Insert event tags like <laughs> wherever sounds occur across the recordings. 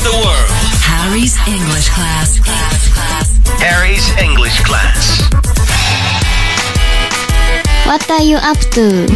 around the world. Harry's English class. class, class. Harry's English class. What are you up to?、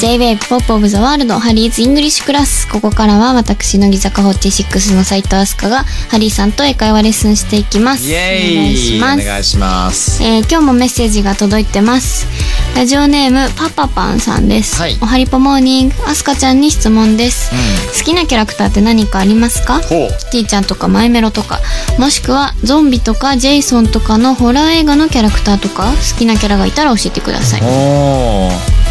J-Wave Pop of the World Harry's English Class ここからは私乃木坂46の斉藤飛鳥がハリーさんと英会話レッスンしていきますイエーイお願いしますお願いしますえー今日もメッセージが届いてますラジオネームパパパンさんです、はい。おはりぽモーニング。アスカちゃんに質問です、好きなキャラクターって何かありますか？キティちゃんとかマイメロとか。もしくはゾンビとかジェイソンとかのホラー映画のキャラクターとか好きなキャラがいたら教えてください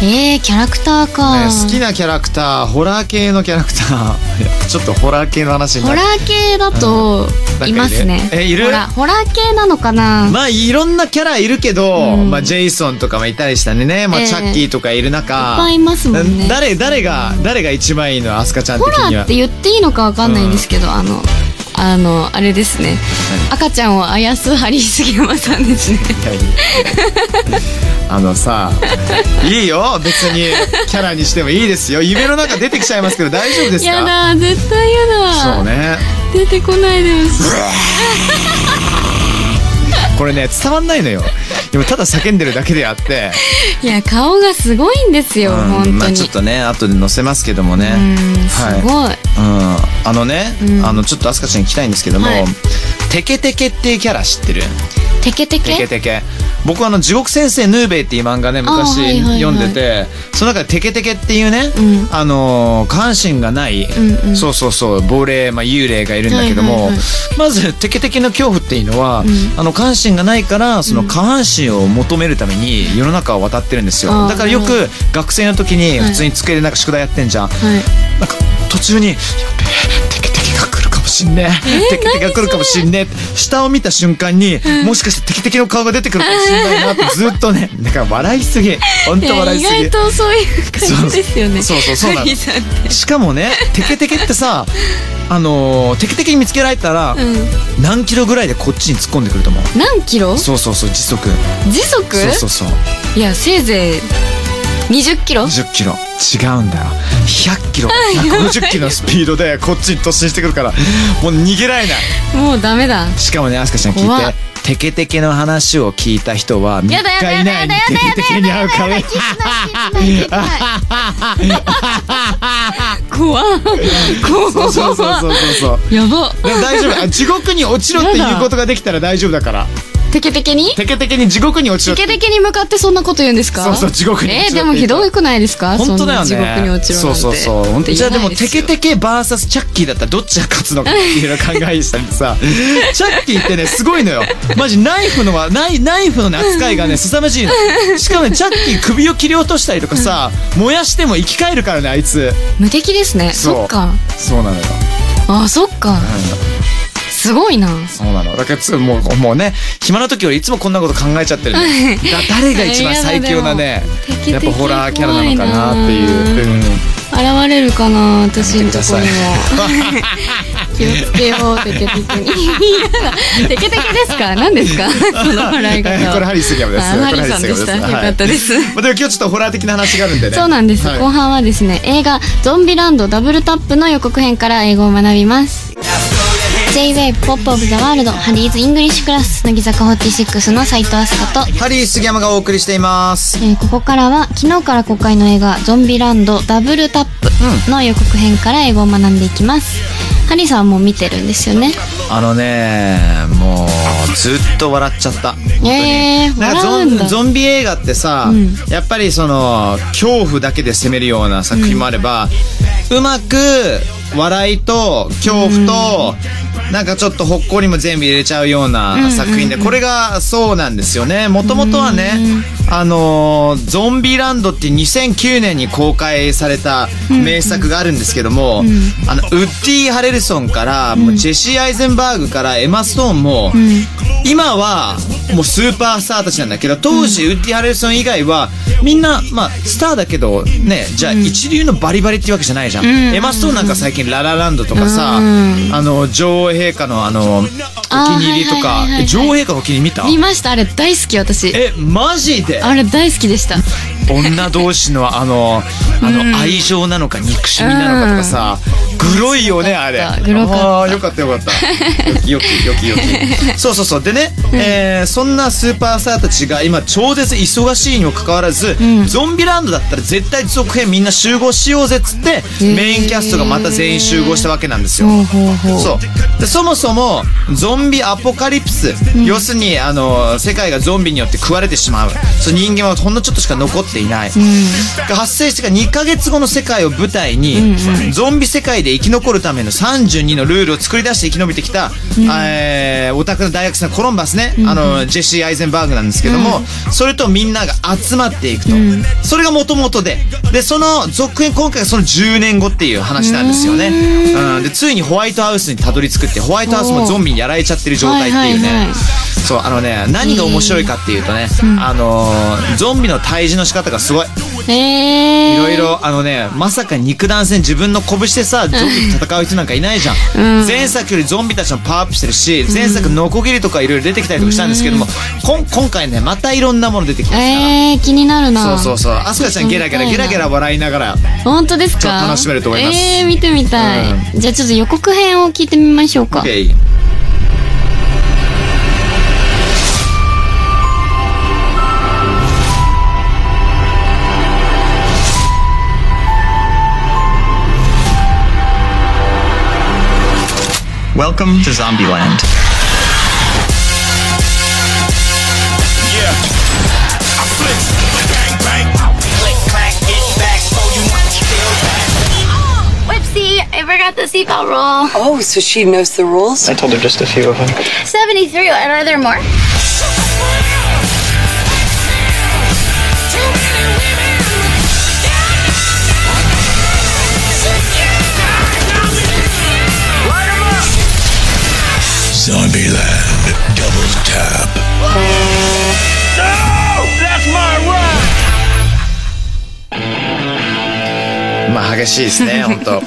えー、キャラクターか、ね好きなキャラクターホラー系のキャラクター。<laughs> ちょっとホラー系の話ホラー系だとうん。いますね、えいる？ホラホラー系なのかな、まあいろんなキャラいるけど、うん。まあジェイソンとかもいたりしたね、まあええチャッキーとかいる中、いっぱいいますもんね。誰誰が誰が一番いいの？アスカちゃん的には。ホラーって言っていいのかわかんないんですけど、あのあのあれですね。赤ちゃんをあやすハリー杉山さんですね。あのさ <laughs> いいよ。別にキャラにしてもいいですよ。夢の中出てきちゃいますけど大丈夫ですか？やだ絶対やだ。そうね。出てこないでほしい。<laughs> これね伝わんないのよでもただ叫んでるだけであって。いや顔がすごいんですよ、うん本当に、まあちょっとね後で載せますけどもね。うんすごい、うん、あのね、うん。あのちょっとアスカちゃんに聞きたいんですけども、はい。テケテケっていうキャラ知ってる？テケテケ？テケテケ。僕はあの地獄先生ヌーベイっていう漫画ね昔あはいはいはい。読んでてその中でテケテケっていうね、うん。あのー下半身がない、んうん。そうそうそう亡霊、まあ、幽霊がいるんだけども、はいはいはいまずテケテケの恐怖っていうのは、ん。あの下半身がないからその下半身を求めるために世の中を渡ってるんですよ、だからよく学生の時に普通に机でなんか宿題やってんじゃん、はい。なんか途中に「やべえもしんね。えテケテケが来るかもしんね。え」下を見た瞬間に、もしかしてテケテケの顔が出てくるかもしんないなって <laughs> ずっとねだから笑いすぎ本当笑いすぎ。意外とそういう感じですよね。そうそうそうなの。しかもねテケテケってさ <laughs> あのーテケテケに見つけられたら、う何キロぐらいでこっちに突っ込んでくると思う？何キロ？そうそうそう時速。時速？そうそうそう。いやせいぜい20キロ？10キロ。違うんだよ。100キロ。150キロのスピードでこっちに突進してくるから。もう逃げられない。もうダメだ。しかもねアスカちゃん聞いてテケテケの話を聞いた人は3日以内にテケテケに会うかも怖っ。怖っ。そうそうそうそうそう。やば。大丈夫。あ地獄に落ちろっていうことができたら大丈夫だからテケテケに？テケテケに地獄に落ちろって。テケテケに向かってそんなこと言うんですか？そうそう地獄にえー、でもひどくないですか？本当だよね。地獄に落ちるなんて。そうそうそう。本当じゃあでもテケテケケ VS チャッキーだったらどっちが勝つのかっていうのを考えしたりさ。<laughs> チャッキーってねすごいのよ。マジナイフのはナイナイフのね扱いがね凄まじいの。しかもねチャッキー首を切り落としたりとかさ燃やしても生き返るからねあいつ。無敵ですね。そっか。そう。なのよ。あそっかすごいな。そうなの。だからつもうもうね暇な時よりいつもこんなこと考えちゃってるのだ誰が一番最強なねいやっぱホラーキャラなのかなっていう、うん現れるかな私のとこにもやめ気をつけようテケテケ <laughs> テケテケですか？何ですか？その笑い方は。<laughs> これハリー杉山です。あハリーさんでした。よかったです、まあ、でも今日ちょっとホラー的な話があるんでね。そうなんです、はい。後半はですね映画「ゾンビランドダブルタップ」の予告編から英語を学びます J-WAVE POP OF THE WORLD Harry's English Class 乃木坂46の斉藤飛鳥と。ハリー杉山がお送りしています。えーここからは昨日から公開の映画「ゾンビランドダブルタップ」の予告編から英語を学んでいきます、ハリーさんはもう見てるんですよね？あのねもうずっと笑っちゃった。えー、なんかゾンゾンビ映画ってさ、うん。やっぱりその恐怖だけで攻めるような作品もあれば、うまく笑いと恐怖と、なんかちょっとほっこりも全部入れちゃうような作品で、これがそうなんですよね。もともとはね、あのーゾンビランドって2009年に公開された名作があるんですけども、あのウッディ・ハレルソンから、もうジェシー・アイゼンバーグからエマ・ストーンも、今はもうスーパースターたちなんだけど当時ウッディ・ハレルソン以外はみんな、まあ、スターだけど、ね、じゃあ一流のバリバリっていうわけじゃないじゃん。エマストーンなんか最近ララランドとかさ、うん。あの、陛下のあの、お気に入りとか女王陛下のお気に入り見た？見ましたあれ大好き私。え、マジで？あれ大好きでした。女同士のあの、あの、愛情なのか憎しみなのかとかさ、グロいよね、あれ。グロかった。あーよかったよかった。<laughs> よきよきよきよき。そうそうそう。でね、えーそんなスーパースターたちが今超絶忙しいにもかかわらず、ゾンビランドだったら絶対続編みんな集合しようぜっつって、ー。メインキャストがまた全員集合したわけなんですよ。そう。でそもそもゾンビアポカリプス、要するにあの世界がゾンビによって食われてしまう。そう人間はほんのちょっとしか残っていない、が発生してから2ヶ月後の世界を舞台に、ゾンビ世界で生き残るための32のルールを作り出して生き延びてきた、えーオタクの大学生のコロンバスね、あのジェシー・アイゼンバーグなんですけども、それとみんなが集まっていくと、それがもともとで。でその続編今回がその10年後っていう話なんですよね、うん、でついにホワイトハウスにたどり着くってホワイトハウスもゾンビにやられちゃってる状態っていうね、はいはいはい。そうあのね何が面白いかっていうとね、あのーゾンビの退治の仕方がすごい。えー、いろいろあのねまさか肉弾戦自分の拳でさゾンビと戦う人なんかいないじゃん、前作よりゾンビたちもパワーアップしてるし前作ノコギリとかいろいろ出てきたりとかしたんですけども、こん今回ねまたいろんなもの出てきますから、えー、気になるな。そうそうそう。アスカちゃんゲラゲラゲラゲラ笑いながら。本当ですか？楽しめると思います。えー、見てみたい、じゃあちょっと予告編を聞いてみましょうか。OK Welcome to Zombieland. Yeah. I flip, bang, bang. Click, clack, get back. Oh, you want still back. Whoopsie, I forgot the seatbelt rule. Oh, so she knows the rules? I told her just a few of them. 73, are there more? Zombieland. Double tap. No! That's my! まあ激しいですね、<laughs> 本当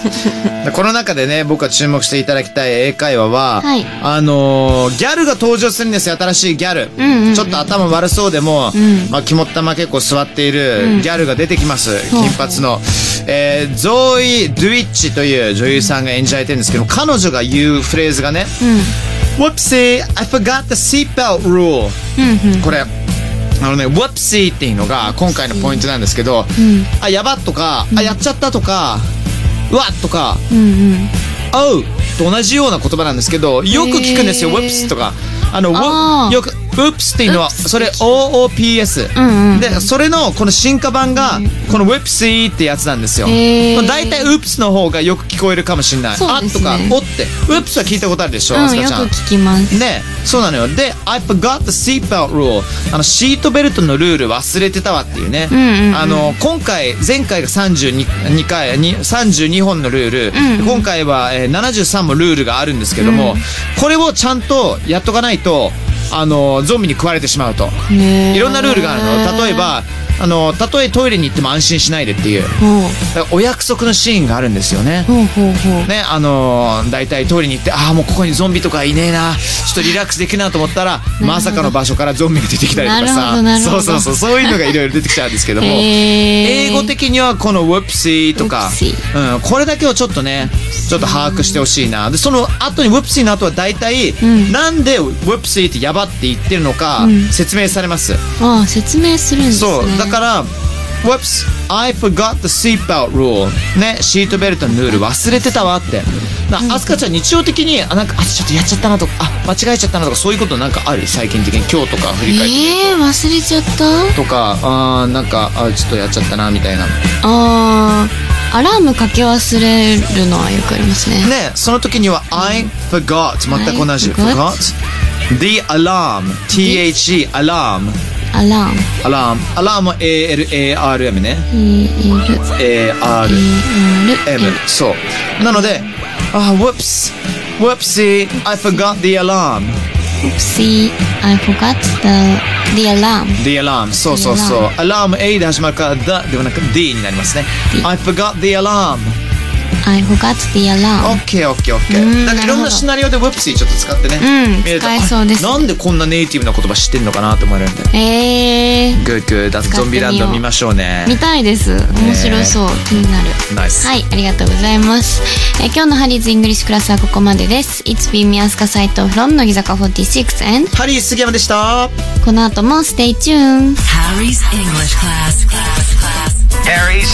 でこの中でね、僕が注目していただきたい英会話は、はいあのーギャルが登場するんですよ、新しいギャル。ちょっと頭悪そうでも、まあ肝っ玉結構座っているギャルが出てきます、金髪の。えーゾーイ・ドゥイッチという女優さんが演じられてるんですけど、彼女が言うフレーズがね、Whoopsie, I forgot the seatbelt rule. これ、あのね、Whoopsie っていうのが今回のポイントなんですけど、あ、やばっとか、あ、やっちゃったとか、うわっとか、おうと同じような言葉なんですけど、よく聞くんですよ、へー。Whoops とか。あの、よく、Oops っていうのは、それ OOPS。で、それのこの進化版が、この Whoopsie ってやつなんですよ。まあ大体 Oops の方がよく聞こえるかもしれない。ね。あとか、おって。Oops は聞いたことあるでしょ、うん、よく。聞きます。ねそうなのよ。で I forgot the seatbelt rule あのシートベルトのルール忘れてたわっていうね、んうんうん。あの今回前回が32 2回に32本のルール、今回は、えー73もルールがあるんですけども、これをちゃんとやっとかないとあのゾンビに食われてしまうと。いろんなルールがあるの。例えばあのたとえトイレに行っても安心しないでっていう。お約束のシーンがあるんですよね。ね、あのー、大体トイレに行って、ああ、もうここにゾンビとかいねえな、ちょっとリラックスできるなと思ったら、まさかの場所からゾンビが出てきたりとかさ。そうそうそう、そう。いうのがいろいろ出てきちゃうんですけども、英語的にはこの whoopsie とかうん、これだけをちょっとね、ちょっと把握してほしいな。で、その後に whoopsie の後は大体、なんで whoopsie ってやばって言ってるのか、説明されます？ああ説明するんですね。そう、だから、Whoops, I forgot the seatbelt rule. ね、シートベルトのルール忘れてたわって。な、あすかちゃん日常的に、あ、なんか、あ、ちょっとやっちゃったなとか、あ、間違えちゃったなとか、そういうことなんかある？最近的に今日とか振り返って。えー、忘れちゃった？とか、あーなんか、あ、ちょっとやっちゃったな、みたいな。あーアラームかけ忘れるのはよくありますねね、その時には、I forgot。全く同じ。Forgot. The alarm. T-H-E, alarm. アラーム alarm. alarm は A-L-A-R-M ね。 E-L-E-R A-R-M。そう。なので、あ、whoops, whoopsie, I forgot the alarm. Oopsie, I forgot the, the alarm. The alarm そうそうそう alarm A で始まるから the ではなく D になりますね I forgot the alarm I forgot the alarm. OK OK う OK んだからいろんなシナリオで Whoopsie ちょっと使ってねうん見ると使えそうですなんでこんなネイティブな言葉知ってんのかなと思えるんでえー、Good good だってゾンビランド見ましょうね見たいです。面白そう。気になる。ナイスはい、ありがとうございます。えー今日のハリーズイングリッシュクラスはここまでです。It's been 宮塚斎藤 from 乃木坂46 and ハリー杉山でしたこの後も Stay tuned! Harry's English class. class, class. Harry's